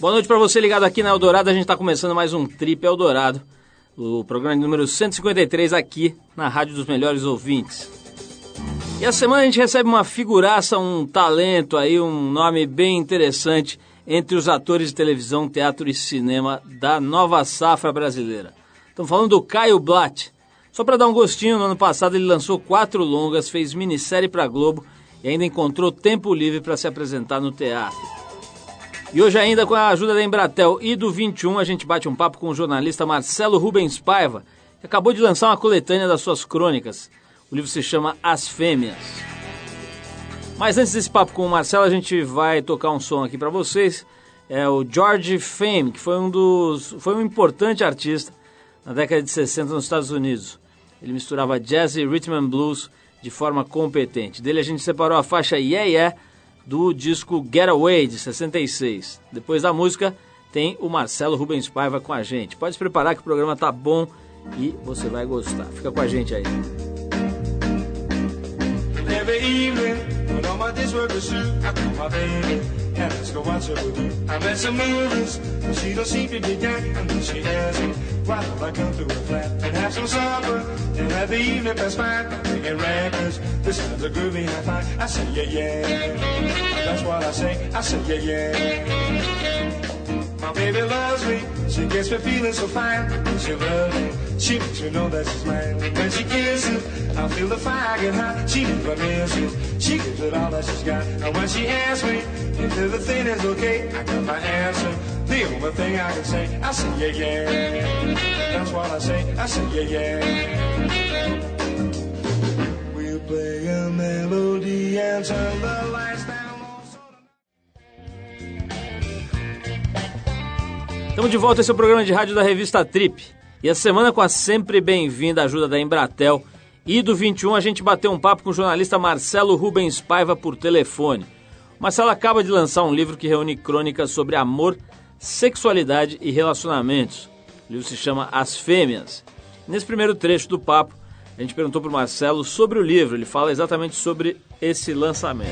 Boa noite para você ligado aqui na Eldorado. A gente está começando mais um Trip Eldorado, o programa número 153 aqui na Rádio dos Melhores Ouvintes. E a semana a gente recebe uma figuraça, um talento aí, um nome bem interessante entre os atores de televisão, teatro e cinema da nova safra brasileira. Estamos falando do Caio Blatt. Só para dar um gostinho, no ano passado ele lançou quatro longas, fez minissérie para Globo e ainda encontrou tempo livre para se apresentar no teatro. E hoje ainda com a ajuda da Embratel e do 21 a gente bate um papo com o jornalista Marcelo Rubens Paiva, que acabou de lançar uma coletânea das suas crônicas. O livro se chama As Fêmeas. Mas antes desse papo com o Marcelo, a gente vai tocar um som aqui para vocês. É o George Fame, que foi um dos foi um importante artista na década de 60 nos Estados Unidos. Ele misturava jazz e rhythm and blues de forma competente. Dele a gente separou a faixa Yeah Yeah do disco Getaway, de 66. Depois da música, tem o Marcelo Rubens Paiva com a gente. Pode se preparar que o programa tá bom e você vai gostar. Fica com a gente aí. Every evening, I let's go watch a movie. I met some movies, but she don't seem to be. And then she asks me, why don't I come to her flat and have some supper and have the evening pass by? Picking records, this sounds a groovy high five. I say, yeah, yeah. That's what I say. I say, yeah, yeah. My baby loves me, she gets me feeling so fine. She loves me, she makes me know that she's mine. When she kisses, I feel the fire get hot. She never misses, she gives it all that she's got. And when she asks me if everything is okay, I got my answer. The only thing I can say, I say yeah yeah. That's what I say, I say yeah yeah. We'll play a melody and turn the lights down. Estamos de volta, esse é o programa de rádio da revista Trip. E a semana com a sempre bem-vinda ajuda da Embratel e do 21 a gente bateu um papo com o jornalista Marcelo Rubens Paiva por telefone. Marcelo acaba de lançar um livro que reúne crônicas sobre amor, sexualidade e relacionamentos. O livro se chama As Fêmeas. Nesse primeiro trecho do papo, a gente perguntou para o Marcelo sobre o livro. Ele fala exatamente sobre esse lançamento.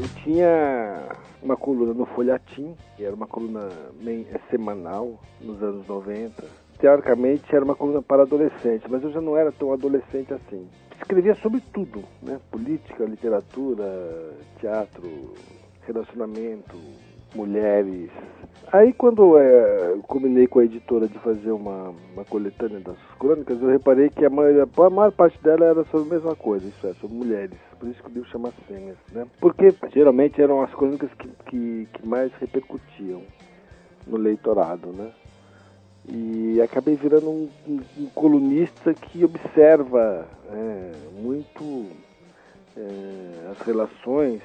Eu tinha uma coluna no Folhatim, que era uma coluna é semanal nos anos 90. Teoricamente era uma coluna para adolescente, mas eu já não era tão adolescente assim. Escrevia sobre tudo, né? Política, literatura, teatro, relacionamento, mulheres. Aí quando é, eu combinei com a editora de fazer uma, uma coletânea das crônicas, eu reparei que a maior, a maior parte dela era sobre a mesma coisa, isso é, sobre mulheres. Por isso que o livro chama Senhas, né? Porque geralmente eram as crônicas que, que, que mais repercutiam no leitorado, né? E acabei virando um, um, um colunista que observa é, muito é, as relações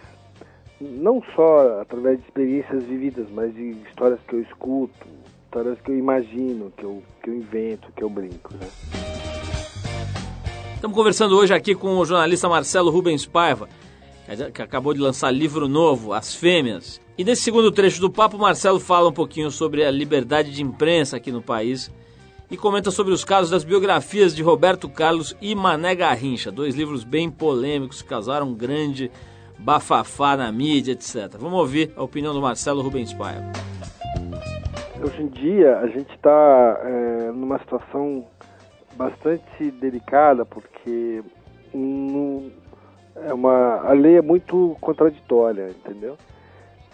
não só através de experiências vividas, mas de histórias que eu escuto, histórias que eu imagino, que eu, que eu invento, que eu brinco. Né? Estamos conversando hoje aqui com o jornalista Marcelo Rubens Paiva, que acabou de lançar livro novo, As Fêmeas. E nesse segundo trecho do papo, Marcelo fala um pouquinho sobre a liberdade de imprensa aqui no país e comenta sobre os casos das biografias de Roberto Carlos e Mané Garrincha, dois livros bem polêmicos que causaram grande bafafá na mídia, etc. Vamos ouvir a opinião do Marcelo Rubens Paiva. Hoje em dia a gente está é, numa situação bastante delicada porque é uma, a lei é muito contraditória, entendeu?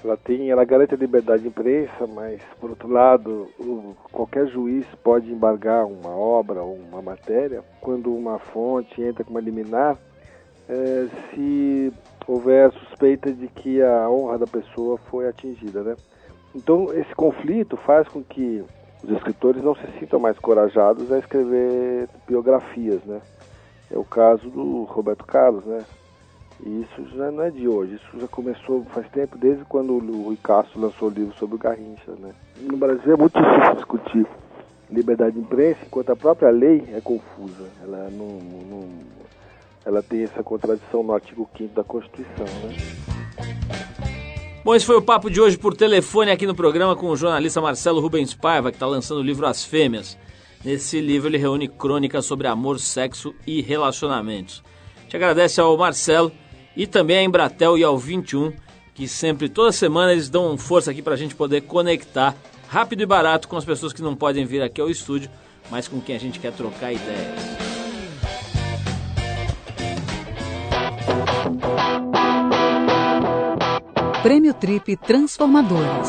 Ela tem, ela garante a liberdade de imprensa, mas por outro lado, o, qualquer juiz pode embargar uma obra ou uma matéria quando uma fonte entra com uma liminar, é, se houver suspeita de que a honra da pessoa foi atingida, né? Então esse conflito faz com que os escritores não se sintam mais corajados a escrever biografias, né? É o caso do Roberto Carlos, né? E isso já não é de hoje, isso já começou faz tempo, desde quando o Rui Castro lançou o livro sobre o Garrincha, né? No Brasil é muito difícil discutir liberdade de imprensa, enquanto a própria lei é confusa. Ela não, não ela tem essa contradição no artigo 5 da Constituição. Né? Bom, esse foi o papo de hoje por telefone aqui no programa com o jornalista Marcelo Rubens Paiva, que está lançando o livro As Fêmeas. Nesse livro ele reúne crônicas sobre amor, sexo e relacionamentos. Te agradece ao Marcelo e também à Embratel e ao 21 que sempre, toda semana, eles dão força aqui para a gente poder conectar rápido e barato com as pessoas que não podem vir aqui ao estúdio, mas com quem a gente quer trocar ideias. Prêmio Trip Transformadores.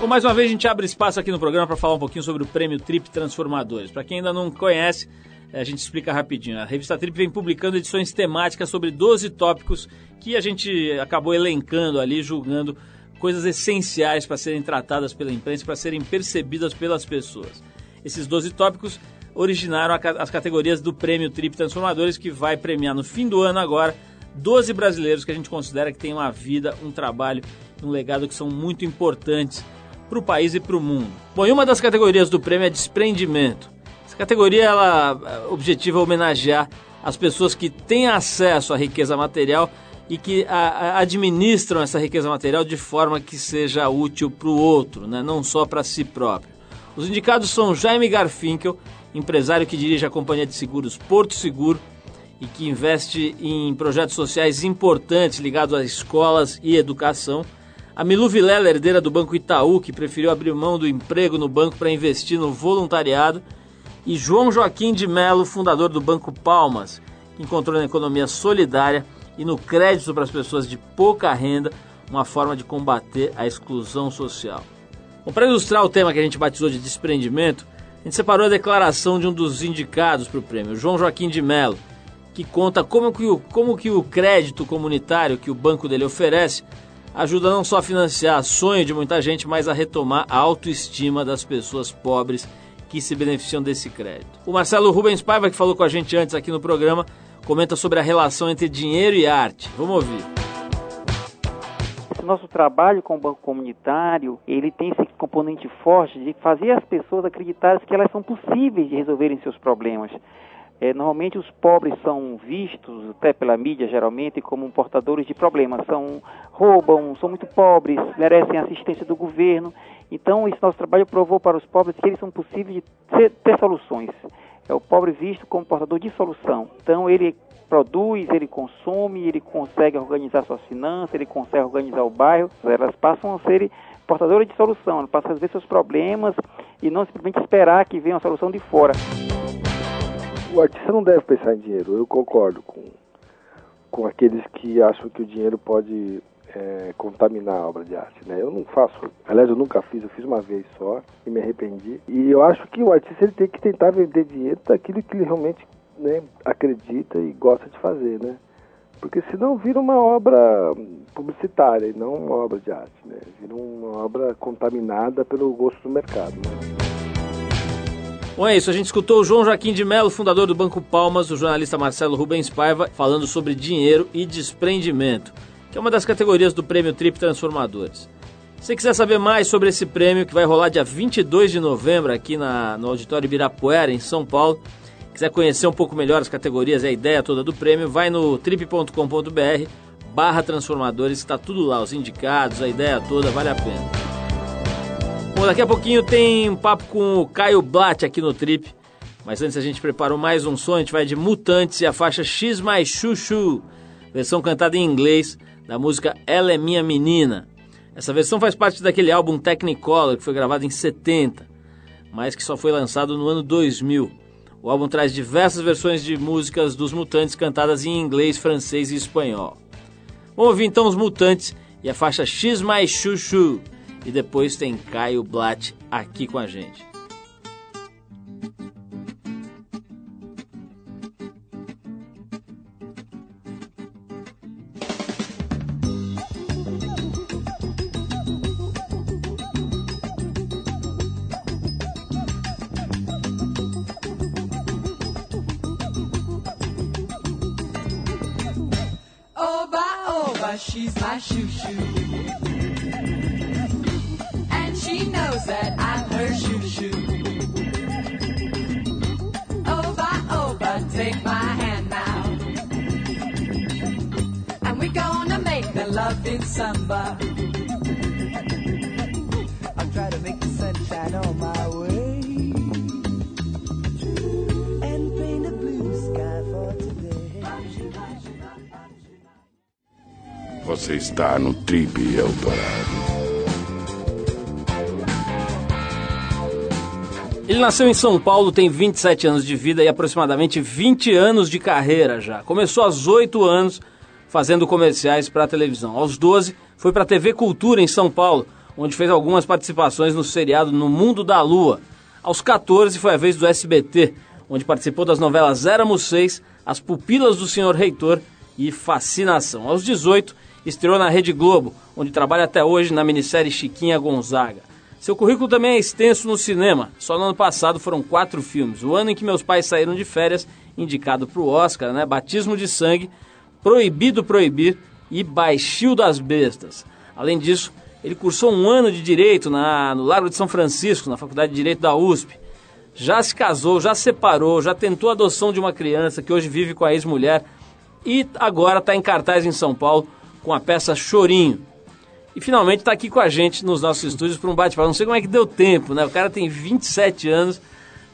Bom, mais uma vez a gente abre espaço aqui no programa para falar um pouquinho sobre o Prêmio Trip Transformadores. Para quem ainda não conhece, a gente explica rapidinho. A revista Trip vem publicando edições temáticas sobre 12 tópicos que a gente acabou elencando ali, julgando coisas essenciais para serem tratadas pela imprensa, para serem percebidas pelas pessoas. Esses 12 tópicos originaram as categorias do Prêmio Trip Transformadores, que vai premiar no fim do ano agora 12 brasileiros que a gente considera que têm uma vida, um trabalho, um legado que são muito importantes para o país e para o mundo. Bom, e uma das categorias do prêmio é desprendimento. Essa categoria ela é, objetiva homenagear as pessoas que têm acesso à riqueza material e que a, a, administram essa riqueza material de forma que seja útil para o outro, né? não só para si próprio. Os indicados são Jaime Garfinkel, empresário que dirige a companhia de seguros Porto Seguro e que investe em projetos sociais importantes ligados a escolas e educação. A Milu Vilela, herdeira do Banco Itaú, que preferiu abrir mão do emprego no banco para investir no voluntariado e João Joaquim de Melo, fundador do Banco Palmas, que encontrou na economia solidária e no crédito para as pessoas de pouca renda uma forma de combater a exclusão social. Bom, para ilustrar o tema que a gente batizou de desprendimento, a gente separou a declaração de um dos indicados para o prêmio, João Joaquim de Melo, que conta como que, o, como que o crédito comunitário que o banco dele oferece ajuda não só a financiar sonho de muita gente, mas a retomar a autoestima das pessoas pobres que se beneficiam desse crédito. O Marcelo Rubens Paiva, que falou com a gente antes aqui no programa, comenta sobre a relação entre dinheiro e arte. Vamos ouvir. Nosso trabalho com o banco comunitário, ele tem esse componente forte de fazer as pessoas acreditarem que elas são possíveis de resolverem seus problemas. É, normalmente os pobres são vistos, até pela mídia geralmente, como portadores de problemas. São roubam, são muito pobres, merecem assistência do governo. Então, esse nosso trabalho provou para os pobres que eles são possíveis de ter, ter soluções. É o pobre visto como portador de solução. Então, ele produz, ele consome, ele consegue organizar suas finanças, ele consegue organizar o bairro. Elas passam a ser portadoras de solução, elas passam a ver seus problemas e não simplesmente esperar que venha uma solução de fora o artista não deve pensar em dinheiro. Eu concordo com, com aqueles que acham que o dinheiro pode é, contaminar a obra de arte. Né? Eu não faço, aliás, eu nunca fiz, eu fiz uma vez só e me arrependi. E eu acho que o artista ele tem que tentar vender dinheiro daquilo que ele realmente né, acredita e gosta de fazer, né? Porque senão vira uma obra publicitária e não uma obra de arte, né? Vira uma obra contaminada pelo gosto do mercado. Né? Bom, é isso. A gente escutou o João Joaquim de Mello, fundador do Banco Palmas, o jornalista Marcelo Rubens Paiva, falando sobre dinheiro e desprendimento, que é uma das categorias do Prêmio Trip Transformadores. Se quiser saber mais sobre esse prêmio, que vai rolar dia 22 de novembro aqui na, no Auditório Ibirapuera, em São Paulo, quiser conhecer um pouco melhor as categorias e a ideia toda do prêmio, vai no trip.com.br barra transformadores, está tudo lá, os indicados, a ideia toda, vale a pena. Bom, daqui a pouquinho tem um papo com o Caio Blatt aqui no Trip. Mas antes a gente preparou mais um som, a gente vai de Mutantes e a faixa X mais Chuchu, versão cantada em inglês da música Ela é Minha Menina. Essa versão faz parte daquele álbum Technicolor que foi gravado em 70, mas que só foi lançado no ano 2000. O álbum traz diversas versões de músicas dos Mutantes cantadas em inglês, francês e espanhol. Vamos ouvir então os Mutantes e a faixa X mais Chuchu. E depois tem Caio Blatt aqui com a gente. She's my shoo shoo. And she knows that I'm her shoo shoo. Oba, oba, take my hand now. And we're gonna make the love in samba. Você está no Trip Eldorado. Ele nasceu em São Paulo, tem 27 anos de vida e aproximadamente 20 anos de carreira já. Começou aos 8 anos fazendo comerciais para a televisão. Aos 12 foi para a TV Cultura em São Paulo, onde fez algumas participações no seriado No Mundo da Lua. Aos 14 foi a vez do SBT, onde participou das novelas Éramos Seis, As Pupilas do Senhor Reitor e Fascinação. Aos 18 estreou na Rede Globo, onde trabalha até hoje na minissérie Chiquinha Gonzaga. Seu currículo também é extenso no cinema. Só no ano passado foram quatro filmes. O ano em que meus pais saíram de férias, indicado para o Oscar, né? Batismo de Sangue, Proibido Proibir e Baixio das Bestas. Além disso, ele cursou um ano de Direito na, no Largo de São Francisco, na Faculdade de Direito da USP. Já se casou, já separou, já tentou a adoção de uma criança que hoje vive com a ex-mulher e agora está em cartaz em São Paulo com a peça Chorinho. E finalmente está aqui com a gente nos nossos estúdios para um bate-papo. Não sei como é que deu tempo, né? O cara tem 27 anos,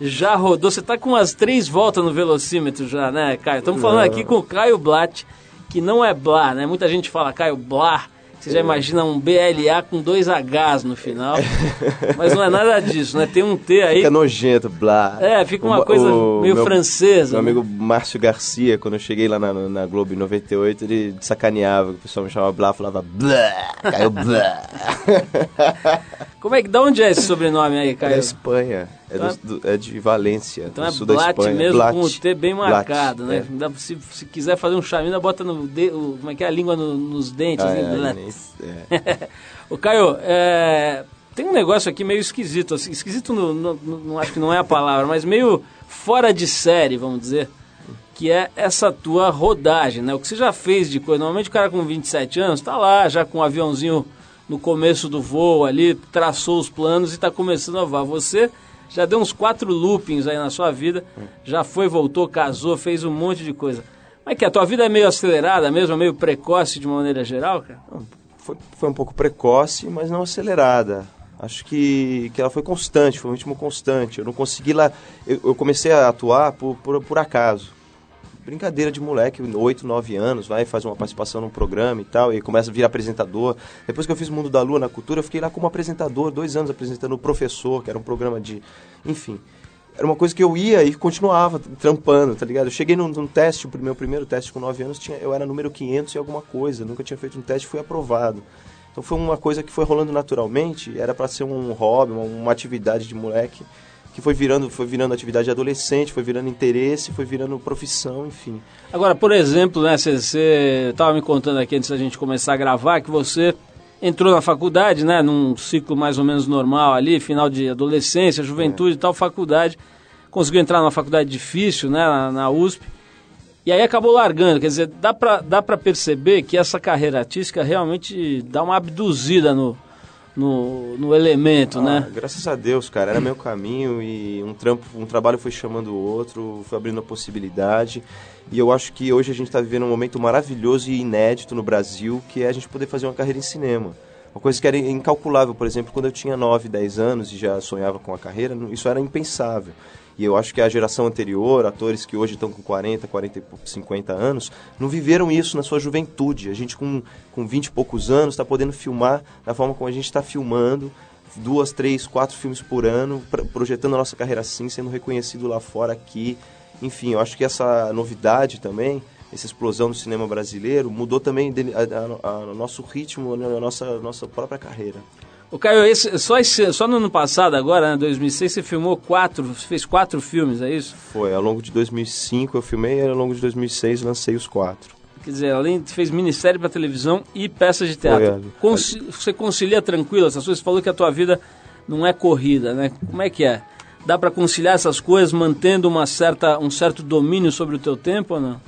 já rodou. Você está com umas três voltas no velocímetro já, né, Caio? Estamos falando aqui com o Caio Blatt, que não é Blá, né? Muita gente fala Caio Blá. Você já imagina um BLA com dois Hs no final. Mas não é nada disso, né? Tem um T aí. Fica nojento, blá. É, fica uma O- coisa o meio meu- francesa. Meu né? amigo Márcio Garcia, quando eu cheguei lá na, na Globo em 98, ele sacaneava, o pessoal me chamava blá, falava blá, caiu blá. Como é que, da onde é esse sobrenome aí, É da Caio? Espanha, é, do- do- é de Valência, Então é sul da Blatt Espanha. mesmo, Blatt. com o T bem Blatt, marcado, né? é. Se, se quiser fazer um chaminho, bota no de, o- como é que é a língua no- nos dentes. Ah, assim, é, Blatt. nem- é. Ô Caio, é, tem um negócio aqui meio esquisito, assim, esquisito no, no- no- acho que não é a palavra, mas meio fora de série, vamos dizer, que é essa tua rodagem, né? O que você já fez de coisa, normalmente o cara com 27 anos tá lá, já com o aviãozinho no começo do voo ali, traçou os planos e tá começando a voar. Você já deu uns quatro loopings aí na sua vida, já foi, voltou, casou, fez um monte de coisa. É que? A tua vida é meio acelerada mesmo, meio precoce de uma maneira geral, cara? Foi, foi um pouco precoce, mas não acelerada. Acho que, que ela foi constante, foi um ritmo constante. Eu não consegui lá. Eu, eu comecei a atuar por, por, por acaso. Brincadeira de moleque, 8, 9 anos, vai, faz uma participação num programa e tal, e começa a vir apresentador. Depois que eu fiz o Mundo da Lua na Cultura, eu fiquei lá como apresentador, dois anos apresentando o Professor, que era um programa de. Enfim. Era uma coisa que eu ia e continuava trampando, tá ligado? Eu cheguei num, num teste, o meu primeiro teste com 9 anos, tinha, eu era número 500 e alguma coisa, nunca tinha feito um teste fui aprovado. Então foi uma coisa que foi rolando naturalmente, era para ser um hobby, uma, uma atividade de moleque, que foi virando, foi virando atividade de adolescente, foi virando interesse, foi virando profissão, enfim. Agora, por exemplo, né, você estava me contando aqui antes da gente começar a gravar que você entrou na faculdade, né, num ciclo mais ou menos normal ali, final de adolescência, juventude e tal, faculdade. Conseguiu entrar numa faculdade difícil, né, na, na USP. E aí acabou largando, quer dizer, dá pra, dá perceber que essa carreira artística realmente dá uma abduzida no, no, no elemento, Ah, né? Graças a Deus, cara, era meu caminho e um trampo, um trabalho foi chamando o outro, foi abrindo a possibilidade. E eu acho que hoje a gente está vivendo um momento maravilhoso e inédito no Brasil, que é a gente poder fazer uma carreira em cinema. Uma coisa que era incalculável, por exemplo, quando eu tinha 9, 10 anos e já sonhava com a carreira, isso era impensável. E eu acho que a geração anterior, atores que hoje estão com 40, 40 e pou- 50 anos, não viveram isso na sua juventude. A gente com, com 20 e poucos anos está podendo filmar da forma como a gente está filmando, duas, três, quatro filmes por ano, projetando a nossa carreira assim, sendo reconhecido lá fora, aqui. Enfim, eu acho que essa novidade também, essa explosão do cinema brasileiro, mudou também a- a- a- o nosso ritmo, a nossa, nossa própria carreira. O Caio, esse, só, esse, só no ano passado, agora, né, 2006, você filmou quatro, fez quatro filmes, é isso? Foi, ao longo de 2005 eu filmei e ao longo de 2006 lancei os quatro. Quer dizer, além de fez minissérie para televisão e peças de teatro. Foi, Conci- você concilia tranquilo essas coisas? Você falou que a tua vida não é corrida, né? Como é que é? Dá para conciliar essas coisas mantendo uma certa, um certo domínio sobre o teu tempo ou não?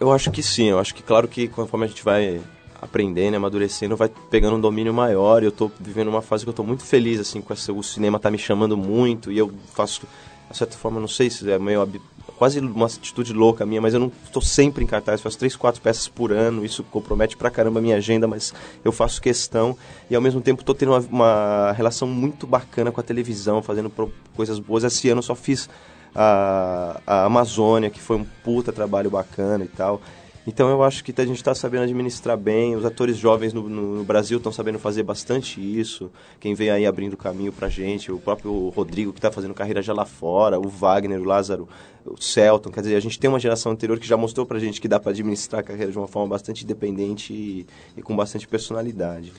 Eu acho que sim, eu acho que claro que conforme a gente vai aprendendo, amadurecendo, vai pegando um domínio maior. Eu tô vivendo uma fase que eu tô muito feliz assim com essa, o cinema tá me chamando muito e eu faço de certa forma, não sei se é meio quase uma atitude louca minha, mas eu não estou sempre em cartaz, faço três, quatro peças por ano, isso compromete pra caramba a minha agenda, mas eu faço questão e ao mesmo tempo estou tendo uma, uma relação muito bacana com a televisão, fazendo coisas boas. Esse ano eu só fiz a, a Amazônia, que foi um puta trabalho bacana e tal. Então eu acho que a gente está sabendo administrar bem, os atores jovens no, no, Brasil estão sabendo fazer bastante isso. Quem vem aí abrindo caminho pra gente, o próprio Rodrigo que está fazendo carreira já lá fora, o Wagner, o Lázaro, o Celton, quer dizer, a gente tem uma geração anterior que já mostrou pra gente que dá para administrar a carreira de uma forma bastante independente e, e com bastante personalidade.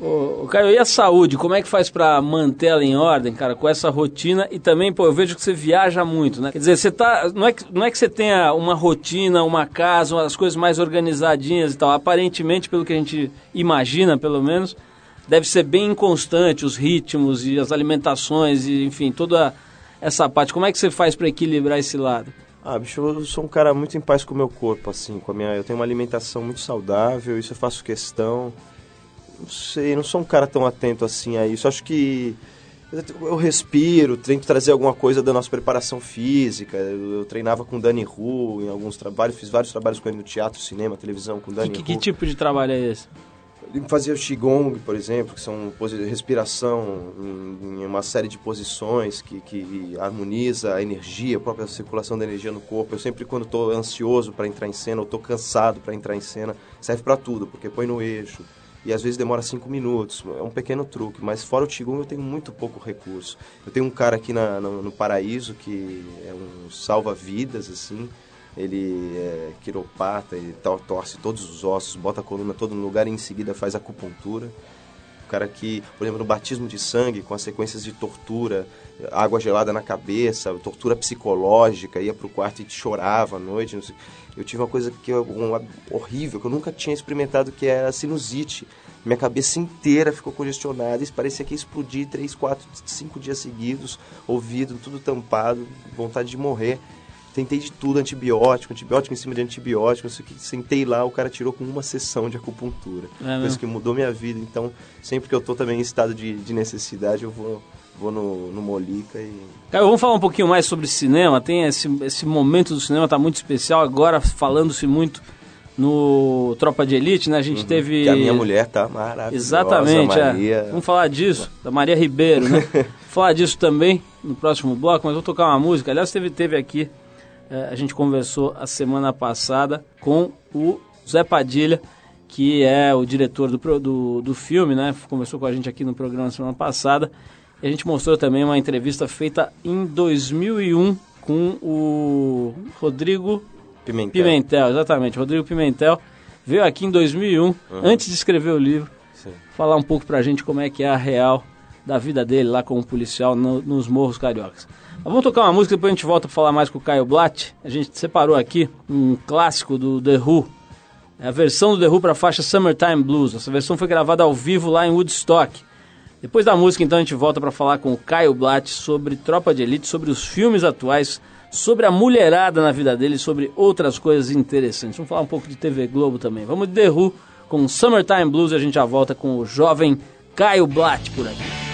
Ô, Caio, e a saúde? Como é que faz pra manter ela em ordem, cara, com essa rotina? E também, pô, eu vejo que você viaja muito, né? Quer dizer, você tá. Não é que, não é que você tenha uma rotina, uma casa, as coisas mais organizadinhas e tal. Aparentemente, pelo que a gente imagina, pelo menos, deve ser bem inconstante os ritmos e as alimentações e, enfim, toda essa parte. Como é que você faz pra equilibrar esse lado? Ah, bicho, eu sou um cara muito em paz com o meu corpo, assim, com a minha. Eu tenho uma alimentação muito saudável, isso eu faço questão. Não sei, não sou um cara tão atento assim a isso. Acho que eu respiro, tento trazer alguma coisa da nossa preparação física. Eu, eu treinava com Dani Ru em alguns trabalhos, fiz vários trabalhos com ele no teatro, cinema, televisão, com Dani Que, Hu. que tipo de trabalho é esse? Ele fazia o Qigong, por exemplo, que são respiração em, em uma série de posições que, que harmoniza a energia, a própria circulação da energia no corpo. Eu sempre, quando estou ansioso para entrar em cena, ou estou cansado para entrar em cena, serve para tudo, porque põe no eixo. E às vezes demora cinco minutos, é um pequeno truque. Mas fora o Qigong eu tenho muito pouco recurso. Eu tenho um cara aqui na- no, no Paraíso que é um salva-vidas, assim, ele é quiropata, ele to- torce todos os ossos, bota a coluna todo no lugar e em seguida faz acupuntura. Cara que, por exemplo, no batismo de sangue, com as sequências de tortura, água gelada na cabeça, tortura psicológica, ia pro quarto e chorava à noite. Eu tive uma coisa que um, horrível, que eu nunca tinha experimentado, que é a sinusite. Minha cabeça inteira ficou congestionada e parecia que ia explodir três, quatro, cinco dias seguidos, ouvido tudo tampado, vontade de morrer. Tentei de tudo, antibiótico, antibiótico em cima de antibiótico, não sei o que. Sentei lá, o cara tirou com uma sessão de acupuntura. É Coisa que mudou minha vida. Então, sempre que eu tô também em estado de, de necessidade, eu vou, vou no, no Molica e... Caio, vamos falar um pouquinho mais sobre cinema. Tem esse, esse momento do cinema, tá muito especial. Agora, falando-se muito no Tropa de Elite, né? A gente teve... Uhum. Que a minha mulher tá maravilhosa, Exatamente, é. Maria. Vamos falar disso, da Maria Ribeiro, né? Falar disso também no próximo bloco, mas vou tocar uma música. Aliás, teve, teve aqui, a gente conversou a semana passada com o Zé Padilha, que é o diretor do, do, do filme, né? Conversou com a gente aqui no programa na semana passada. E a gente mostrou também uma entrevista feita em 2001 com o Rodrigo Pimentel. Pimentel, exatamente. Rodrigo Pimentel veio aqui em 2001, antes de escrever o livro, Sim. falar um pouco pra gente como é que é a real da vida dele lá como policial no- nos Morros Cariocas. Mas vamos tocar uma música, depois a gente volta pra falar mais com o Caio Blatt. A gente separou aqui um clássico do The Who, é a versão do The Who para a faixa Summertime Blues. Essa versão foi gravada ao vivo lá em Woodstock. Depois da música, então, a gente volta para falar com o Caio Blatt sobre Tropa de Elite, sobre os filmes atuais, sobre a mulherada na vida dele, sobre outras coisas interessantes. Vamos falar um pouco de TV Globo também. Vamos de The Who com Summertime Blues e a gente já volta com o jovem Caio Blatt por aqui.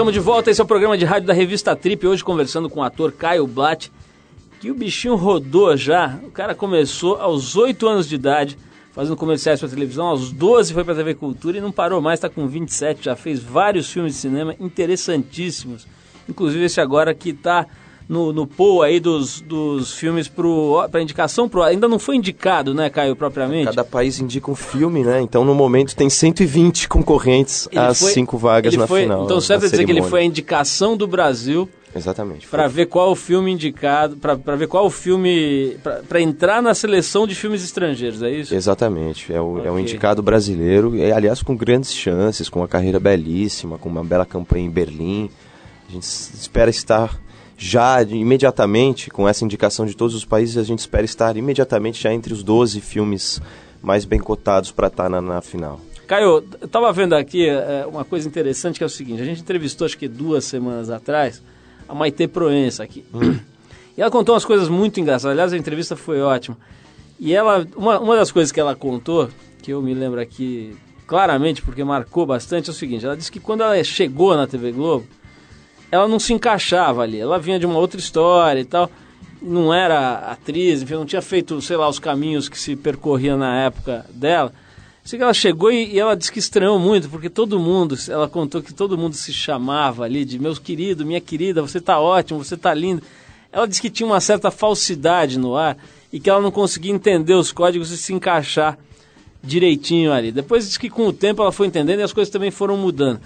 Estamos de volta. Esse é o programa de rádio da revista Trip. Hoje conversando com o ator Caio Blatt, que o bichinho rodou já. O cara começou aos 8 anos de idade, fazendo comerciais para televisão. Aos 12 foi para TV Cultura e não parou mais. Está com 27, já fez vários filmes de cinema interessantíssimos. Inclusive esse agora que está no, no pool aí dos, dos filmes para indicação pro Ainda não foi indicado, né, Caio, propriamente? Cada país indica um filme, né? Então, no momento, tem 120 concorrentes Ele às foi- cinco vagas na foi- final. Então, é dizer que ele foi a indicação do Brasil Exatamente. Para ver qual o filme indicado, para ver qual o filme, para entrar na seleção de filmes estrangeiros, é isso? Exatamente. É o, Ok. é o indicado brasileiro, e, aliás, com grandes chances, com uma carreira belíssima, com uma bela campanha em Berlim. A gente espera estar já imediatamente, com essa indicação de todos os países, a gente espera estar imediatamente já entre os 12 filmes mais bem cotados para estar na, na final. Caio, eu tava vendo aqui é, uma coisa interessante que é o seguinte, a gente entrevistou acho que duas semanas atrás a Maite Proença aqui. E ela contou umas coisas muito engraçadas. Aliás, a entrevista foi ótima. E ela, uma, uma das coisas que ela contou, que eu me lembro aqui claramente, porque marcou bastante, é o seguinte: ela disse que quando ela chegou na TV Globo, ela não se encaixava ali. Ela vinha de uma outra história e tal. Não era atriz, enfim, não tinha feito, sei lá, os caminhos que se percorria na época dela. Sei que ela chegou e, e ela disse que estranhou muito, porque todo mundo, ela contou que todo mundo se chamava ali de meu querido, minha querida, você tá ótimo, você tá lindo. Ela disse que tinha uma certa falsidade no ar e que ela não conseguia entender os códigos e se encaixar direitinho ali. Depois disse que com o tempo ela foi entendendo e as coisas também foram mudando.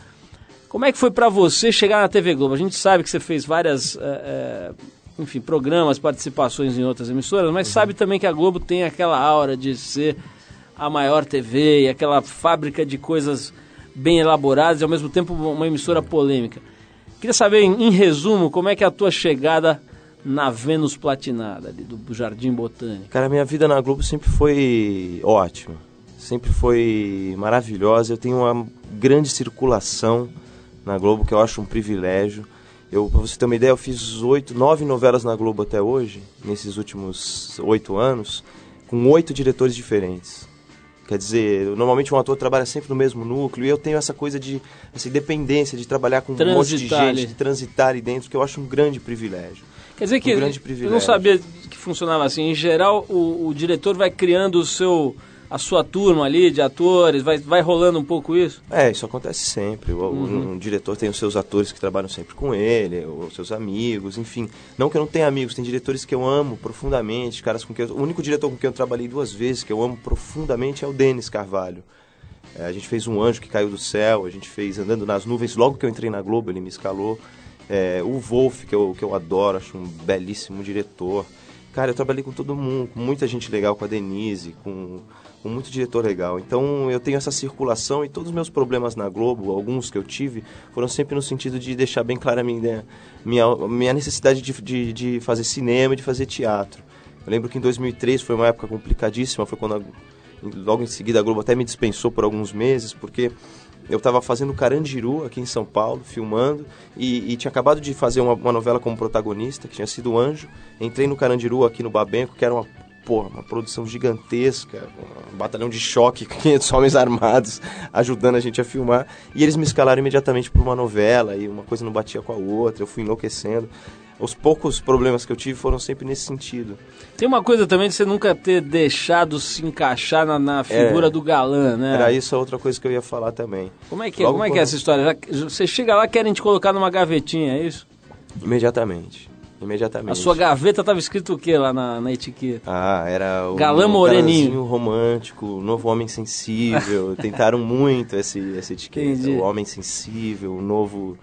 Como é que foi pra você chegar na TV Globo? A gente sabe que você fez várias, eh, eh, enfim, programas, participações em outras emissoras, mas sabe também que a Globo tem aquela aura de ser a maior TV e aquela fábrica de coisas bem elaboradas e ao mesmo tempo uma emissora polêmica. Queria saber, em, em resumo, como é que é a tua chegada na Vênus Platinada, ali do Jardim Botânico. Cara, minha vida na Globo sempre foi ótima, sempre foi maravilhosa. Eu tenho uma grande circulação na Globo, que eu acho um privilégio. Eu, pra você ter uma ideia, eu fiz oito, nove novelas na Globo até hoje, nesses últimos oito anos, com oito diretores diferentes. Quer dizer, normalmente um ator trabalha sempre no mesmo núcleo e eu tenho essa coisa de essa independência de trabalhar com um monte de Transitar gente, ali. de transitar ali dentro, que eu acho um grande privilégio. Quer dizer que Um grande eu não sabia que funcionava assim. Em geral, o, o diretor vai criando o seu, a sua turma ali de atores, vai, vai rolando um pouco isso. É, isso acontece sempre. O, um, diretor tem os seus atores que trabalham sempre com ele, os seus amigos, enfim. Não que eu não tenha amigos, tem diretores que eu amo profundamente, caras com quem eu, o único diretor com quem eu trabalhei duas vezes que eu amo profundamente é o Denis Carvalho. É, a gente fez um anjo que caiu do céu, a gente fez andando nas nuvens. Logo que eu entrei na Globo, ele me escalou. É, o Wolf, que eu, que eu adoro, acho um belíssimo diretor. Cara, eu trabalhei com todo mundo, com muita gente legal, com a Denise, com, com muito diretor legal. Então eu tenho essa circulação e todos os meus problemas na Globo, alguns que eu tive, foram sempre no sentido de deixar bem clara a minha, minha, minha necessidade de, de, de fazer cinema e de fazer teatro. Eu lembro que em 2003 foi uma época complicadíssima, foi quando a, logo em seguida a Globo até me dispensou por alguns meses, porque eu estava fazendo Carandiru aqui em São Paulo, filmando, e, e tinha acabado de fazer uma, uma novela como protagonista, que tinha sido Anjo. Entrei no Carandiru aqui no Babenco, que era uma, porra, uma produção gigantesca, um batalhão de choque, 500 homens armados ajudando a gente a filmar. E eles me escalaram imediatamente para uma novela, e uma coisa não batia com a outra, eu fui enlouquecendo. Os poucos problemas que eu tive foram sempre nesse sentido. Tem uma coisa também de você nunca ter deixado se encaixar na, na figura É. do galã, né? Era isso a outra coisa que eu ia falar também. Como é que, é? Logo como é, que é essa história? Você chega lá querem te colocar numa gavetinha, é isso? Imediatamente. Imediatamente. A sua gaveta estava escrito o que lá na, na etiqueta? Ah, era o Galã moreninho. romântico, novo homem sensível. Tentaram muito esse, essa etiqueta. Entendi. O homem sensível, o novo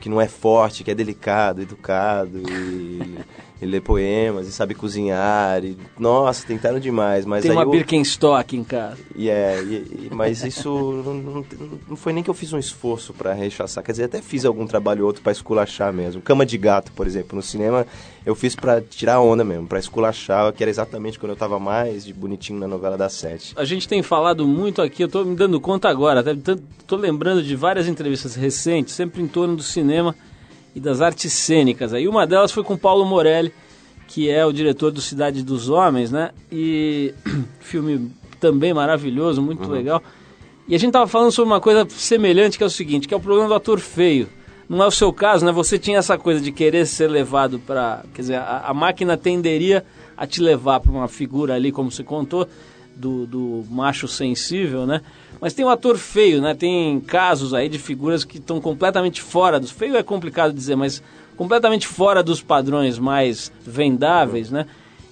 que não é forte, que é delicado, educado e, e lê poemas e sabe cozinhar. E, nossa, tentaram demais. Mas Tem uma eu- Birkenstock em casa. e é, e- e- mas isso não, não, não foi nem que eu fiz um esforço pra rechaçar. Quer dizer, até fiz algum trabalho ou outro pra esculachar mesmo. Cama de gato, por exemplo, no cinema eu fiz pra tirar onda mesmo, pra esculachar, que era exatamente quando eu tava mais de bonitinho na novela das sete. A gente tem falado muito aqui, eu tô me dando conta agora, tô lembrando de várias entrevistas recentes, sempre em torno do cinema e das artes cênicas. Aí uma delas foi com Paulo Morelli, que é o diretor do Cidade dos Homens, né? E filme também maravilhoso, muito legal. E a gente tava falando sobre uma coisa semelhante, que é o seguinte, que é o problema do ator feio. Não é o seu caso, né? Você tinha essa coisa de querer ser levado para, quer dizer, a, a máquina tenderia a te levar para uma figura ali, como você contou, do, do macho sensível, né? Mas tem o ator feio, né? Tem casos aí de figuras que estão completamente fora dos. Feio é complicado dizer, mas completamente fora dos padrões mais vendáveis, né?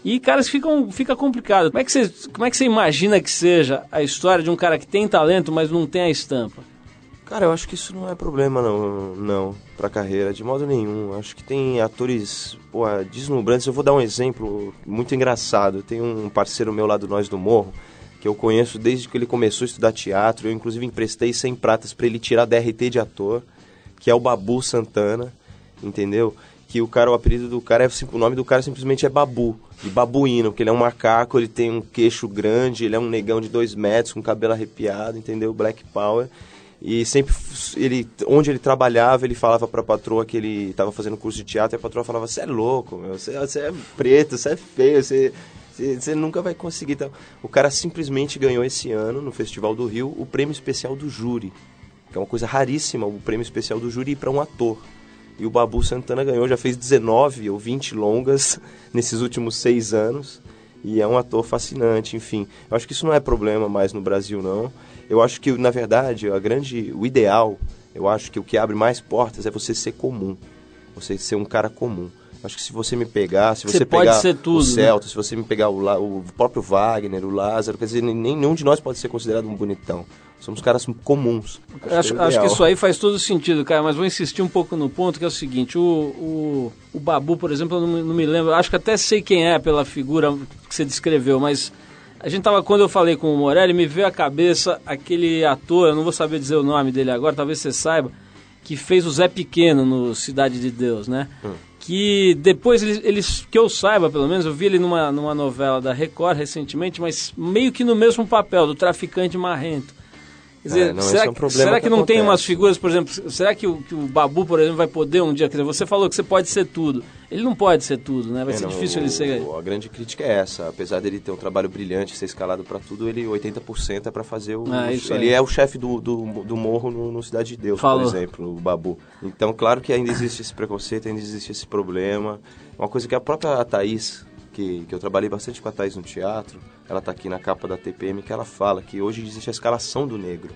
E, caras, ficam, fica complicado. Como é, que você, como é que você imagina que seja a história de um cara que tem talento, mas não tem a estampa? Cara, eu acho que isso não é problema não, não, pra carreira, de modo nenhum. Acho que tem atores, pô, deslumbrantes. Eu vou dar um exemplo muito engraçado. Tem um parceiro meu lá do Nós do Morro, que eu conheço desde que ele começou a estudar teatro. Eu, inclusive, emprestei 100 pratas para ele tirar DRT de ator, que é o Babu Santana, entendeu? Que o cara, o apelido do cara, é, o nome do cara simplesmente é Babu, de babuíno, porque ele é um macaco, ele tem um queixo grande, ele é um negão de dois metros, com cabelo arrepiado, entendeu? Black Power. E sempre, ele, onde ele trabalhava, ele falava pra patroa que ele estava fazendo curso de teatro, e a patroa falava, você é louco, meu, você, você é preto, você é feio, você, você, nunca vai conseguir. Tal. O cara simplesmente ganhou esse ano, no Festival do Rio, o prêmio especial do júri, que é uma coisa raríssima, o prêmio especial do júri para um ator. E o Babu Santana ganhou, já fez 19 ou 20 longas nesses últimos seis anos. E é um ator fascinante, enfim. Eu acho que isso não é problema mais no Brasil, não. Eu acho que, na verdade, a grande, o ideal, eu acho que o que abre mais portas é você ser comum. Você ser um cara comum. Acho que se você me pegar, se Você você, pode pegar ser tudo, o né? Celta, se você me pegar o, La- o próprio Wagner, o Lázaro, quer dizer, nenhum de nós pode ser considerado um bonitão. Somos caras comuns. Eu Acho, é o acho que isso aí faz todo sentido, cara, mas vou insistir um pouco no ponto, que é o seguinte, o, o, o Babu, por exemplo, eu não, me- não me lembro, acho que até sei quem é pela figura que você descreveu, mas a gente tava, quando eu falei com o Morelli, me veio à cabeça aquele ator, eu não vou saber dizer o nome dele agora, talvez você saiba, que fez o Zé Pequeno no Cidade de Deus, né? Que depois, eles, eles- que eu saiba pelo menos, eu vi ele numa, numa novela da Record recentemente, mas meio que no mesmo papel, do traficante marrento. Dizer, É, não, será, é um será que que não tem acontece. umas figuras, por exemplo, será que o, que o Babu, por exemplo, vai poder um dia, quer dizer, você falou que você pode ser tudo. Ele não pode ser tudo, né? Vai É, ser não, difícil o- ele ser... A grande crítica é essa. Apesar dele ter um trabalho brilhante, ser escalado pra tudo, ele 80% é pra fazer o. Ah, ele é o chefe do, do, do morro no, no Cidade de Deus, Falou. por exemplo, o Babu. Então, claro que ainda existe esse preconceito, ainda existe esse problema. Uma coisa que a própria Thaís, que, que eu trabalhei bastante com a Thaís no teatro, ela tá aqui na capa da TPM, que ela fala que hoje existe a escalação do negro.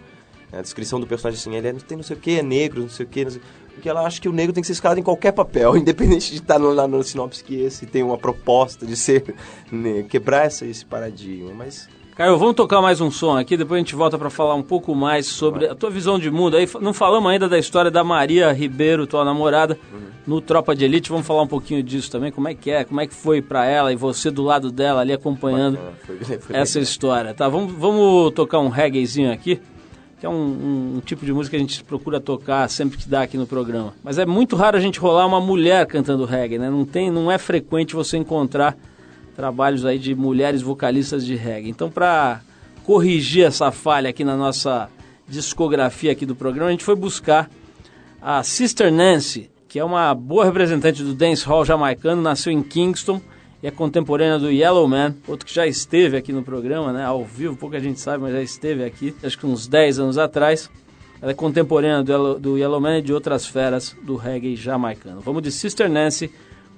A descrição do personagem assim, ele é, tem não sei o que, é negro, não sei o que, porque ela acha que o negro tem que ser escalado em qualquer papel, independente de estar no, lá no sinopse que esse tem uma proposta de ser, né, quebrar essa, esse paradigma, mas Caio, vamos tocar mais um som aqui, depois a gente volta para falar um pouco mais sobre a tua visão de mundo. Aí não falamos ainda da história da Maria Ribeiro, tua namorada, no Tropa de Elite. Vamos falar um pouquinho disso também, como é que é, como é que foi para ela e você do lado dela ali acompanhando bacana, foi, foi essa história, tá? Vamos, vamos tocar um reggaezinho aqui, que é um, um- um tipo de música que a gente procura tocar sempre que dá aqui no programa. Mas é muito raro a gente rolar uma mulher cantando reggae, né? Não, tem, não é frequente você encontrar trabalhos aí de mulheres vocalistas de reggae. Então, para corrigir essa falha aqui na nossa discografia aqui do programa, a gente foi buscar a Sister Nancy, que é uma boa representante do dance hall jamaicano, nasceu em Kingston e é contemporânea do Yellow Man, outro que já esteve aqui no programa, né, ao vivo, pouca gente sabe, mas já esteve aqui, acho que uns 10 anos atrás. Ela é contemporânea do Yellow, do Yellow Man e de outras feras do reggae jamaicano. Vamos de Sister Nancy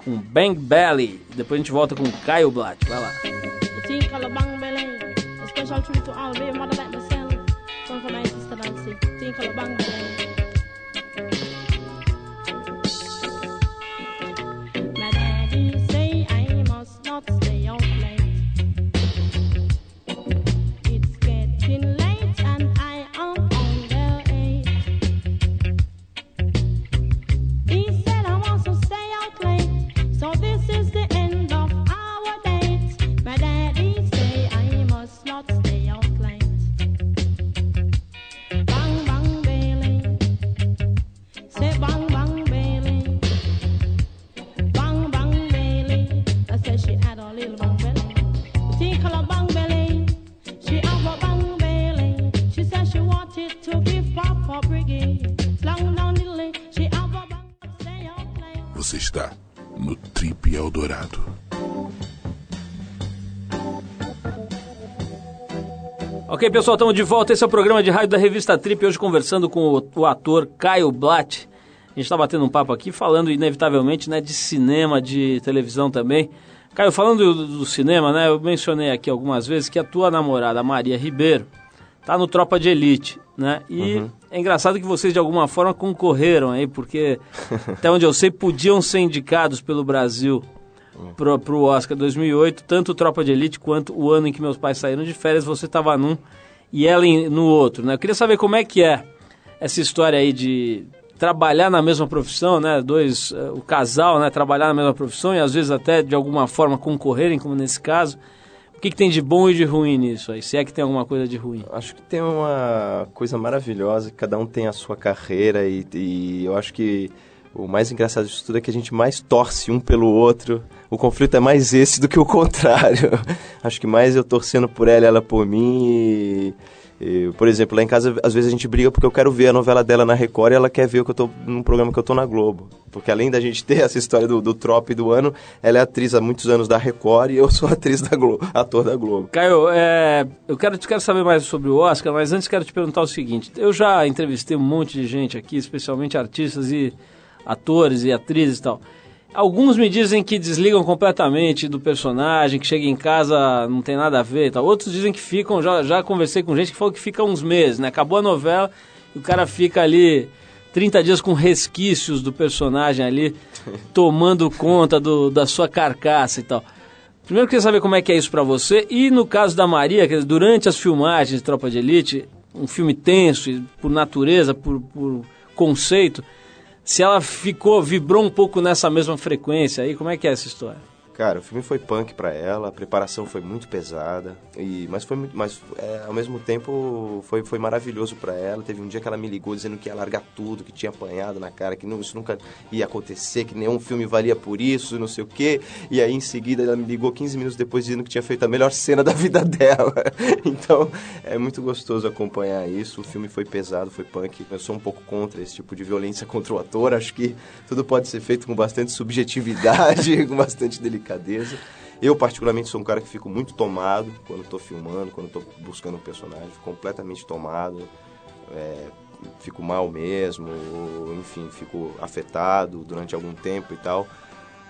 com Bang Belly. Depois a gente volta com Caio Blatt. Vai lá. The Ok, pessoal, estamos de volta. Esse é o programa de rádio da revista Trip. Hoje conversando com o, ator Caio Blatt. A gente está batendo um papo aqui, falando inevitavelmente né, de cinema, de televisão também. Caio, falando do, do cinema, né, eu mencionei aqui algumas vezes que a tua namorada, Maria Ribeiro, tá no Tropa de Elite, né? E é engraçado que vocês de alguma forma concorreram aí, porque até onde eu sei podiam ser indicados pelo Brasil pro, pro Oscar 2008, tanto Tropa de Elite quanto o ano em que meus pais saíram de férias, você estava num e ela em- no outro, né? Eu queria saber como é que é essa história aí de trabalhar na mesma profissão, né? Dois, eh, o casal, né? Trabalhar na mesma profissão e às vezes até de alguma forma concorrerem, como nesse caso. O que, que tem de bom e de ruim nisso aí? Se é que tem alguma coisa de ruim. Acho que tem uma coisa maravilhosa, cada um tem a sua carreira e, e eu acho que o mais engraçado disso tudo é que a gente mais torce um pelo outro. O conflito é mais esse do que o contrário. acho que mais eu torcendo por ela, ela por mim e... E, por exemplo, lá em casa, às vezes a gente briga porque eu quero ver a novela dela na Record e ela quer ver o que eu tô num programa que eu tô na Globo. Porque além da gente ter essa história do, do Trop do ano, ela é atriz há muitos anos da Record e eu sou atriz da Globo, ator da Globo. Caio, é, eu quero, quero saber mais sobre o Oscar, mas antes quero te perguntar o seguinte. Eu já entrevistei um monte de gente aqui, especialmente artistas e atores e atrizes e tal. Alguns me dizem que desligam completamente do personagem, que chega em casa não tem nada a ver e tal. Outros dizem que ficam, já, já conversei com gente que falou que fica uns meses, né? Acabou a novela e o cara fica ali 30 dias com resquícios do personagem ali, tomando conta do, da sua carcaça e tal. Primeiro eu queria saber como é que é isso pra você. E no caso da Maria, dizer, durante as filmagens de Tropa de Elite, um filme tenso, e por natureza, por, por conceito, se ela ficou, vibrou um pouco nessa mesma frequência aí, como é que é essa história? Cara, o filme foi punk pra ela, a preparação foi muito pesada, e, mas foi mas é, ao mesmo tempo foi, foi maravilhoso pra ela. Teve um dia que ela me ligou dizendo que ia largar tudo, que tinha apanhado na cara, que não, isso nunca ia acontecer, que nenhum filme valia por isso, não sei o quê. E aí em seguida ela me ligou 15 minutos depois dizendo que tinha feito a melhor cena da vida dela. então é muito gostoso acompanhar isso. O filme foi pesado, foi punk. Eu sou um pouco contra esse tipo de violência contra o ator. Acho que tudo pode ser feito com bastante subjetividade, com bastante delicadeza. Eu, particularmente, sou um cara que fico muito tomado quando estou filmando, quando estou buscando um personagem, completamente tomado, é, fico mal mesmo, ou, enfim, fico afetado durante algum tempo e tal.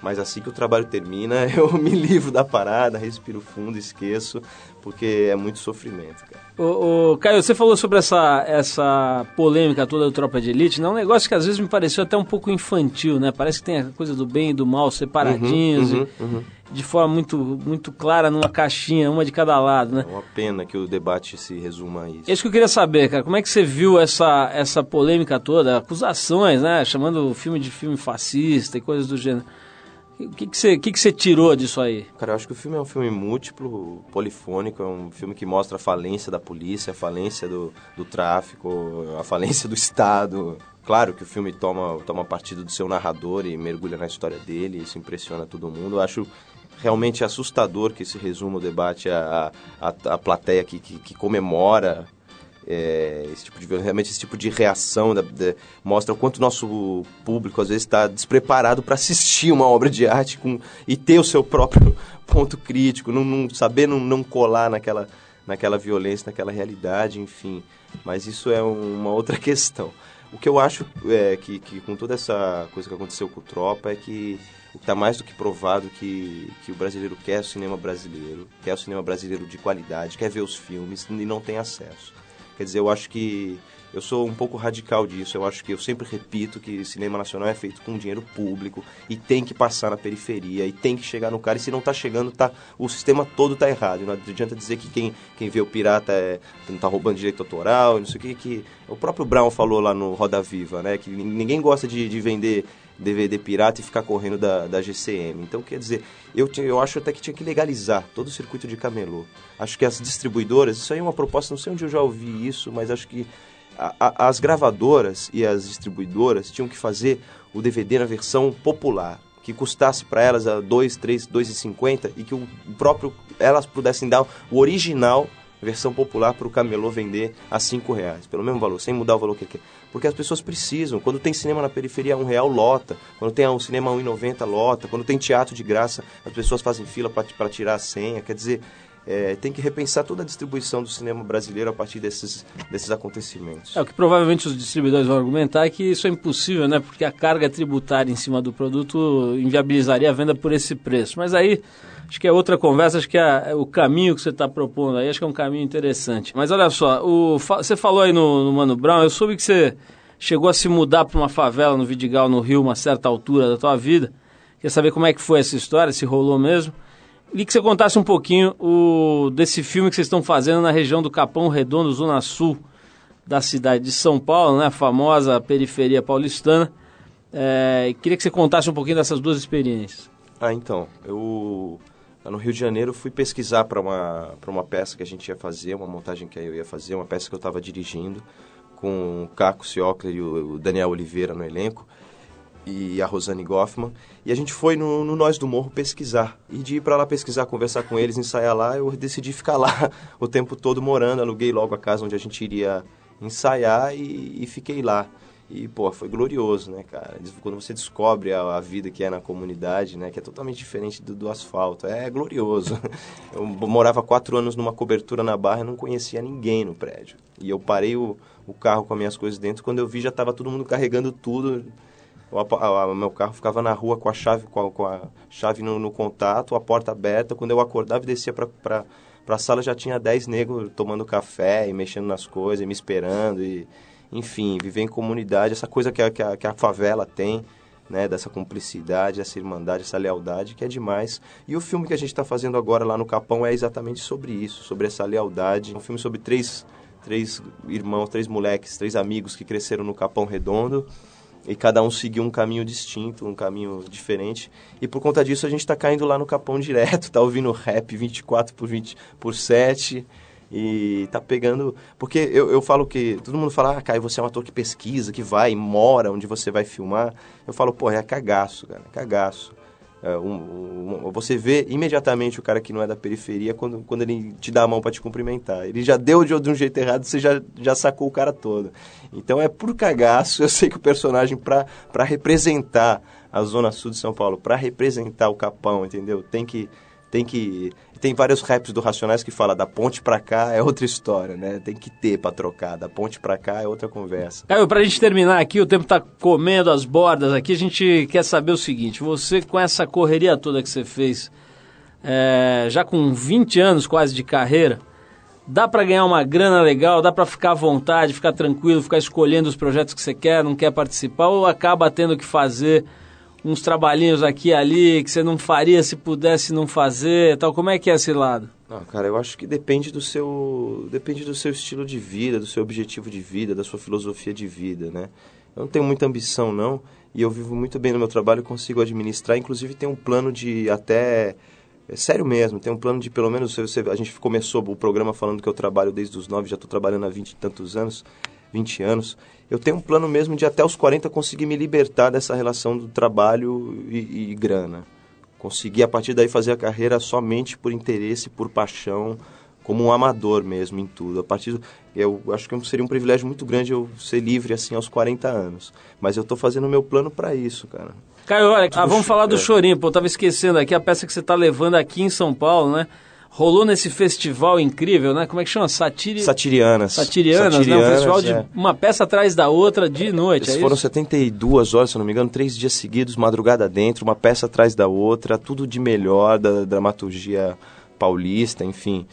Mas assim que o trabalho termina, eu me livro da parada, respiro fundo, esqueço, porque é muito sofrimento, cara. Ô, ô, Caio, você falou sobre essa, essa polêmica toda do Tropa de Elite, né? Um negócio que às vezes me pareceu até um pouco infantil, né? Parece que tem a coisa do bem e do mal separadinhos, Uhum, uhum, uhum. de forma muito, muito clara numa caixinha, uma de cada lado, né? É uma pena que o debate se resuma a isso. É isso que eu queria saber, cara. Como é que você viu essa, essa polêmica toda? Acusações, né? Chamando o filme de filme fascista e coisas do gênero. O que, que, você, que, que você tirou disso aí? Cara, eu acho que o filme é um filme múltiplo, polifônico, é um filme que mostra a falência da polícia, a falência do, do tráfico, a falência do Estado. Claro que o filme toma, toma partido do seu narrador e mergulha na história dele, isso impressiona todo mundo. Eu acho realmente assustador que se resuma o debate à, à, à plateia que, que, que comemora é, esse tipo de realmente esse tipo de reação da- da- mostra o quanto o nosso público às vezes está despreparado para assistir uma obra de arte com, e ter o seu próprio ponto crítico, não, não- saber não, não colar naquela, naquela violência, naquela realidade, enfim. Mas isso é um- uma outra questão. O que eu acho é que, que com toda essa coisa que aconteceu com o Tropa é que que está mais do que provado que, que o brasileiro quer o cinema brasileiro, quer o cinema brasileiro de qualidade, quer ver os filmes e não tem acesso. Quer dizer, eu acho que eu sou um pouco radical disso. Eu acho que eu sempre repito que cinema nacional é feito com dinheiro público e tem que passar na periferia e tem que chegar no cara. E se não está chegando, tá, o sistema todo está errado. Não adianta dizer que quem, quem vê o pirata é, não está roubando direito autoral, não sei o que, que. O próprio Brown falou lá no Roda Viva, né? Que ninguém gosta de, de vender DVD pirata e ficar correndo da, da GCM. Então, quer dizer, eu, eu acho até que tinha que legalizar todo o circuito de camelô. Acho que as distribuidoras, isso aí é uma proposta, não sei onde eu já ouvi isso, mas acho que a- a- as gravadoras e as distribuidoras tinham que fazer o DVD na versão popular, que custasse para elas a 2, 3, 2,50 e que o próprio elas pudessem dar o original versão popular para o camelô vender a cinco reais, pelo mesmo valor, sem mudar o valor que ele quer. Porque as pessoas precisam. Quando tem cinema na periferia, um real lota. Quando tem um cinema a 1,90 lota. Quando tem teatro de graça, as pessoas fazem fila para tirar a senha. Quer dizer, é, tem que repensar toda a distribuição do cinema brasileiro a partir desses, desses acontecimentos. É, o que provavelmente os distribuidores vão argumentar é que isso é impossível, né? Porque a carga tributária em cima do produto inviabilizaria a venda por esse preço. Mas aí, acho que é outra conversa, acho que é, é o caminho que você está propondo aí, acho que é um caminho interessante. Mas olha só, o, você falou aí no, no Mano Brown, eu soube que você chegou a se mudar para uma favela no Vidigal, no Rio, uma certa altura da tua vida. Queria saber como é que foi essa história, se rolou mesmo. E que você contasse um pouquinho o, desse filme que vocês estão fazendo na região do Capão Redondo, Zona Sul, da cidade de São Paulo, né? A famosa periferia paulistana. É, queria que você contasse um pouquinho dessas duas experiências. Ah, então, eu no Rio de Janeiro fui pesquisar para uma uma peça que a gente ia fazer, uma montagem que eu ia fazer, uma peça que eu estava dirigindo com o Caco Ciocler e o Daniel Oliveira no elenco e a Rosane Goffman. E a gente foi no, no Nós do Morro pesquisar. E de ir para lá pesquisar, conversar com eles, ensaiar lá, eu decidi ficar lá o tempo todo morando. Aluguei logo a casa onde a gente iria ensaiar e, e fiquei lá. E, pô, foi glorioso, né, cara? Quando você descobre a, a, vida que é na comunidade, né, que é totalmente diferente do, do, asfalto, é glorioso. Eu morava quatro anos numa cobertura na Barra e não conhecia ninguém no prédio. E eu parei o, o carro com as minhas coisas dentro, quando eu vi já estava todo mundo carregando tudo. O, meu carro ficava na rua com a chave, com a, com a chave no, no, contato, a porta aberta. Quando eu acordava e descia para a sala, já tinha dez negros tomando café e mexendo nas coisas, e me esperando. E, enfim, viver em comunidade, essa coisa que a, que a, que a favela tem, né, dessa cumplicidade, essa irmandade, essa lealdade, que é demais. E o filme que a gente está fazendo agora lá no Capão é exatamente sobre isso, sobre essa lealdade. É um filme sobre três, três irmãos, três moleques, três amigos que cresceram no Capão Redondo e cada um seguiu um caminho distinto, um caminho diferente. E por conta disso a gente está caindo lá no Capão direto, tá ouvindo rap 24 por 20 por 7 e tá pegando. Porque eu, eu falo que. Todo mundo fala, ah, Caio, você é um ator que pesquisa, que vai, mora onde você vai filmar. Eu falo, pô, é cagaço, cara, é cagaço. É, um, um, você vê imediatamente o cara que não é da periferia quando, quando ele te dá a mão para te cumprimentar. Ele já deu de, de um jeito errado, você já, já sacou o cara todo. Então é por cagaço. Eu sei que o personagem, para representar a Zona Sul de São Paulo, para representar o Capão, entendeu? Tem que tem que tem vários raps do Racionais que fala da ponte pra cá é outra história, né? Tem que ter pra trocar, da ponte pra cá é outra conversa. Caio, pra gente terminar aqui, o tempo tá comendo as bordas aqui, a gente quer saber o seguinte, você com essa correria toda que você fez, é, já com 20 anos quase de carreira, dá para ganhar uma grana legal, dá para ficar à vontade, ficar tranquilo, ficar escolhendo os projetos que você quer, não quer participar, ou acaba tendo que fazer uns trabalhinhos aqui e ali que você não faria se pudesse não fazer, tal. Como é que é esse lado? Cara, eu acho que depende do seu depende do seu estilo de vida, do seu objetivo de vida, da sua filosofia de vida, né? Eu não tenho muita ambição não, e eu vivo muito bem no meu trabalho, consigo administrar, inclusive tem um plano de até é sério mesmo, tem um plano de pelo menos você, a gente começou o programa falando que eu trabalho desde os nove, já estou trabalhando há vinte e tantos anos, 20 anos eu tenho um plano mesmo de até os 40 conseguir me libertar dessa relação do trabalho e, e grana. Conseguir a partir daí fazer a carreira somente por interesse, por paixão, como um amador mesmo em tudo. A partir do, eu acho que seria um privilégio muito grande eu ser livre assim aos 40 anos, mas eu estou fazendo o meu plano para isso, cara. Caio, olha, ah, vamos falar do é. Chorinho, pô, eu tava esquecendo aqui a peça que você está levando aqui em São Paulo, né? Rolou nesse festival incrível, né? Como é que chama? Satiri... Satirianas. Satirianas, Satirianas, né? Um festival de é. uma peça atrás da outra de noite, é foram 72 horas, se não me engano, três dias seguidos, madrugada dentro, uma peça atrás da outra, tudo de melhor da dramaturgia paulista, enfim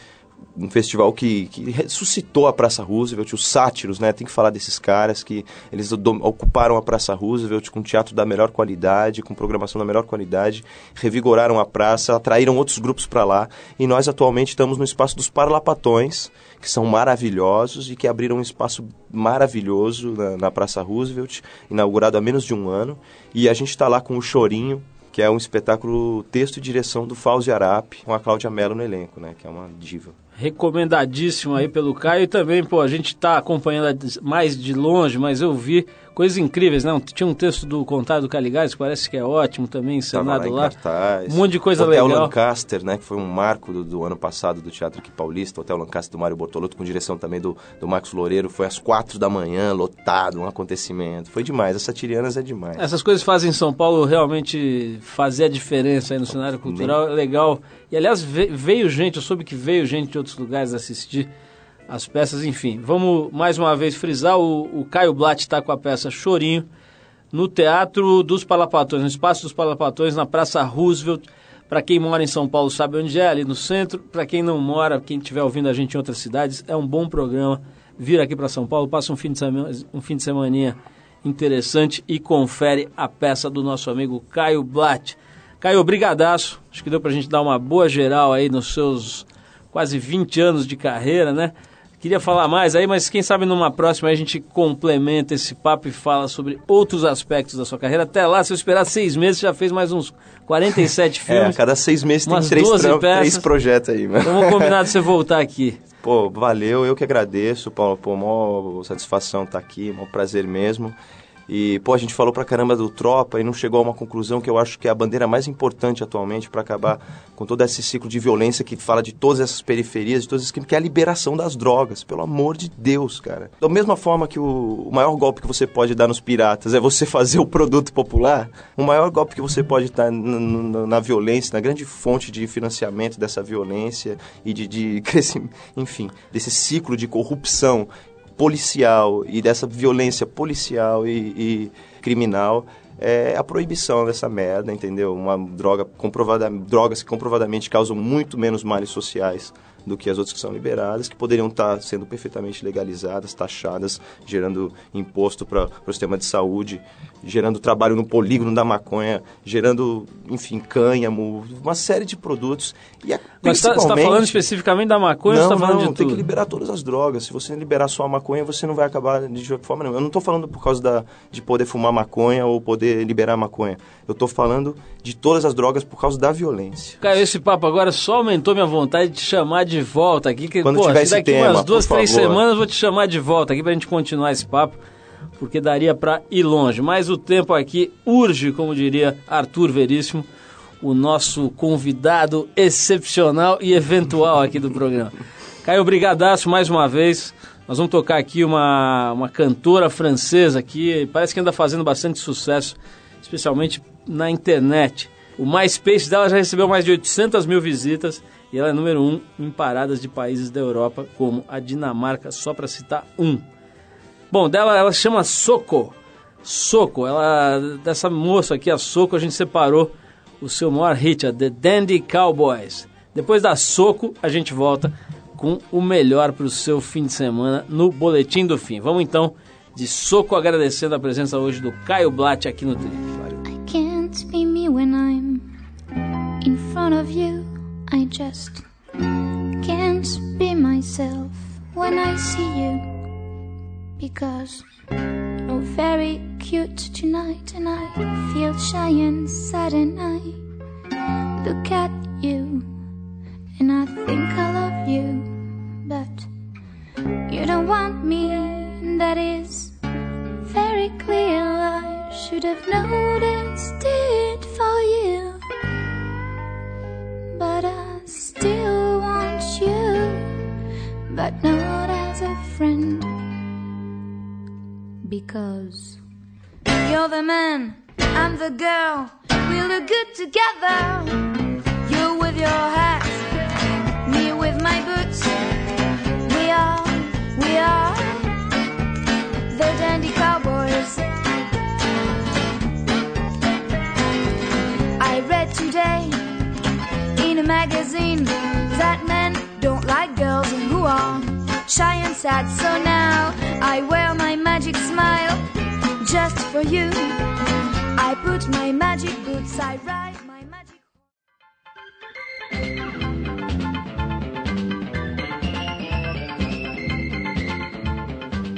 um festival que, que ressuscitou a Praça Roosevelt, os sátiros, né? Tem que falar desses caras que eles ocuparam a Praça Roosevelt com teatro da melhor qualidade, com programação da melhor qualidade, revigoraram a praça, atraíram outros grupos para lá. E nós atualmente estamos no espaço dos Parlapatões, que são maravilhosos e que abriram um espaço maravilhoso na, na Praça Roosevelt, inaugurado há menos de um ano. E a gente está lá com o Chorinho, que é um espetáculo texto e direção do Fauzi Arap, com a Cláudia Mello no elenco, né? Que é uma diva recomendadíssimo aí pelo Caio. E também, pô, a gente está acompanhando mais de longe, mas eu vi coisas incríveis, né? Tinha um texto do Contado do Caligares, que parece que é ótimo também, encenado lá. lá. Um monte de coisa Hotel legal. Lancaster, né? Que foi um marco do, do, ano passado do Teatro aqui paulista. Hotel Lancaster do Mário Bortolotto, com direção também do, do Marcos Loureiro. Foi às quatro da manhã, lotado, um acontecimento. Foi demais. As Satirianas é demais. Essas coisas fazem São Paulo realmente fazer a diferença aí no cenário cultural. Nem... É legal e aliás, veio gente, eu soube que veio gente de outros lugares assistir as peças, enfim. Vamos mais uma vez frisar: o, o Caio Blatt está com a peça Chorinho no Teatro dos Palapatões, no Espaço dos Palapatões, na Praça Roosevelt. Para quem mora em São Paulo sabe onde é, ali no centro. Para quem não mora, quem estiver ouvindo a gente em outras cidades, é um bom programa. Vir aqui para São Paulo, passa um fim de semana, um fim de semaninha interessante e confere a peça do nosso amigo Caio Blatt. Caio, brigadaço. Acho que deu para a gente dar uma boa geral aí nos seus quase 20 anos de carreira, né? Queria falar mais aí, mas quem sabe numa próxima a gente complementa esse papo e fala sobre outros aspectos da sua carreira. Até lá, se eu esperar seis meses, já fez mais uns 47 É, filmes. a cada seis meses tem três, 12 tram- peças. três projetos aí, mano. Então vamos combinar de você voltar aqui. Pô, valeu, eu que agradeço, Paulo, pô, mó satisfação estar aqui, mó prazer mesmo. E, pô, a gente falou pra caramba do Tropa e não chegou a uma conclusão que eu acho que é a bandeira mais importante atualmente para acabar com todo esse ciclo de violência que fala de todas essas periferias, de todos esses crimes, que é a liberação das drogas, pelo amor de Deus, cara. Da mesma forma que o, maior golpe que você pode dar nos piratas é você fazer o produto popular, o maior golpe que você pode dar na violência, na grande fonte de financiamento dessa violência e de, de crescimento, enfim, desse ciclo de corrupção policial e dessa violência policial e, e criminal é a proibição dessa merda, entendeu? Uma droga comprovada, drogas que comprovadamente causam muito menos males sociais do que as outras que são liberadas, que poderiam estar sendo perfeitamente legalizadas, taxadas, gerando imposto para o sistema de saúde, gerando trabalho no polígono da maconha, gerando, enfim, cânhamo, uma série de produtos. E a, Mas você está falando especificamente da maconha ou não, você está falando não, de tem tudo? que liberar todas as drogas. Se você liberar só a maconha, você não vai acabar de forma nenhuma. Eu não estou falando por causa da, de poder fumar maconha ou poder liberar maconha. Eu estou falando de todas as drogas por causa da violência. Caio, esse papo agora só aumentou minha vontade de te chamar de volta aqui. Que, Quando pô, tiver daqui tema, umas duas, três favor. semanas eu vou te chamar de volta aqui pra gente continuar esse papo, porque daria pra ir longe. Mas o tempo aqui urge, como diria Arthur Veríssimo, o nosso convidado excepcional e eventual aqui do programa. Caio, brigadaço mais uma vez. Nós vamos tocar aqui uma, uma cantora francesa que parece que anda fazendo bastante sucesso, especialmente na internet. O MySpace dela já recebeu mais de 800 mil visitas e ela é número um em paradas de países da Europa, como a Dinamarca, só para citar um. Bom, dela ela chama Soco. Soco, ela dessa moça aqui, a Soco, a gente separou o seu maior hit, a The Dandy Cowboys. Depois da Soco, a gente volta com o melhor para o seu fim de semana no Boletim do Fim. Vamos então de Soco agradecendo a presença hoje do Caio Blatt aqui no Trilho. can't be me when I'm in front of you. I just can't be myself when I see you. Because you're very cute tonight, and I feel shy and sad, and I look at you and I think I love you. But you don't want me, and that is very clear. I should have noticed it for you. Still want you, but not as a friend. Because you're the man, I'm the girl. We look good together. You with your hat, me with my boots. We are, we are the dandy cowboys. I read today magazine that men don't like girls who are shy and sad. So now I wear my magic smile just for you. I put my magic boots, I ride my magic.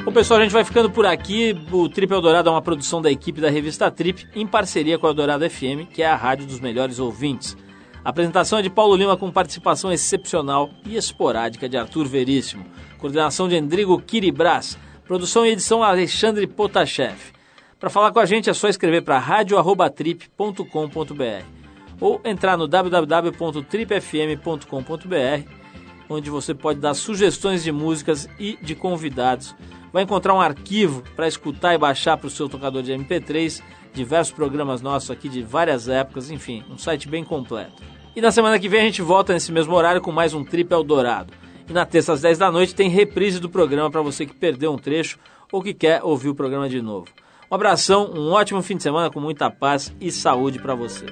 Bom, pessoal, a gente vai ficando por aqui. O Trip Eldorado é uma produção da equipe da revista Trip, em parceria com a Eldorado FM, que é a rádio dos melhores ouvintes. A apresentação é de Paulo Lima, com participação excepcional e esporádica de Arthur Veríssimo. Coordenação de Endrigo Kiribras. Produção e edição Alexandre Potashev. Para falar com a gente é só escrever para radio@trip.com.br ou entrar no www.tripfm.com.br, onde você pode dar sugestões de músicas e de convidados. Vai encontrar um arquivo para escutar e baixar para o seu tocador de MP3, diversos programas nossos aqui de várias épocas, enfim, um site bem completo. E na semana que vem a gente volta nesse mesmo horário com mais um Trip Eldorado. E na terça às 10 da noite tem reprise do programa para você que perdeu um trecho ou que quer ouvir o programa de novo. Um abração, um ótimo fim de semana com muita paz e saúde para você.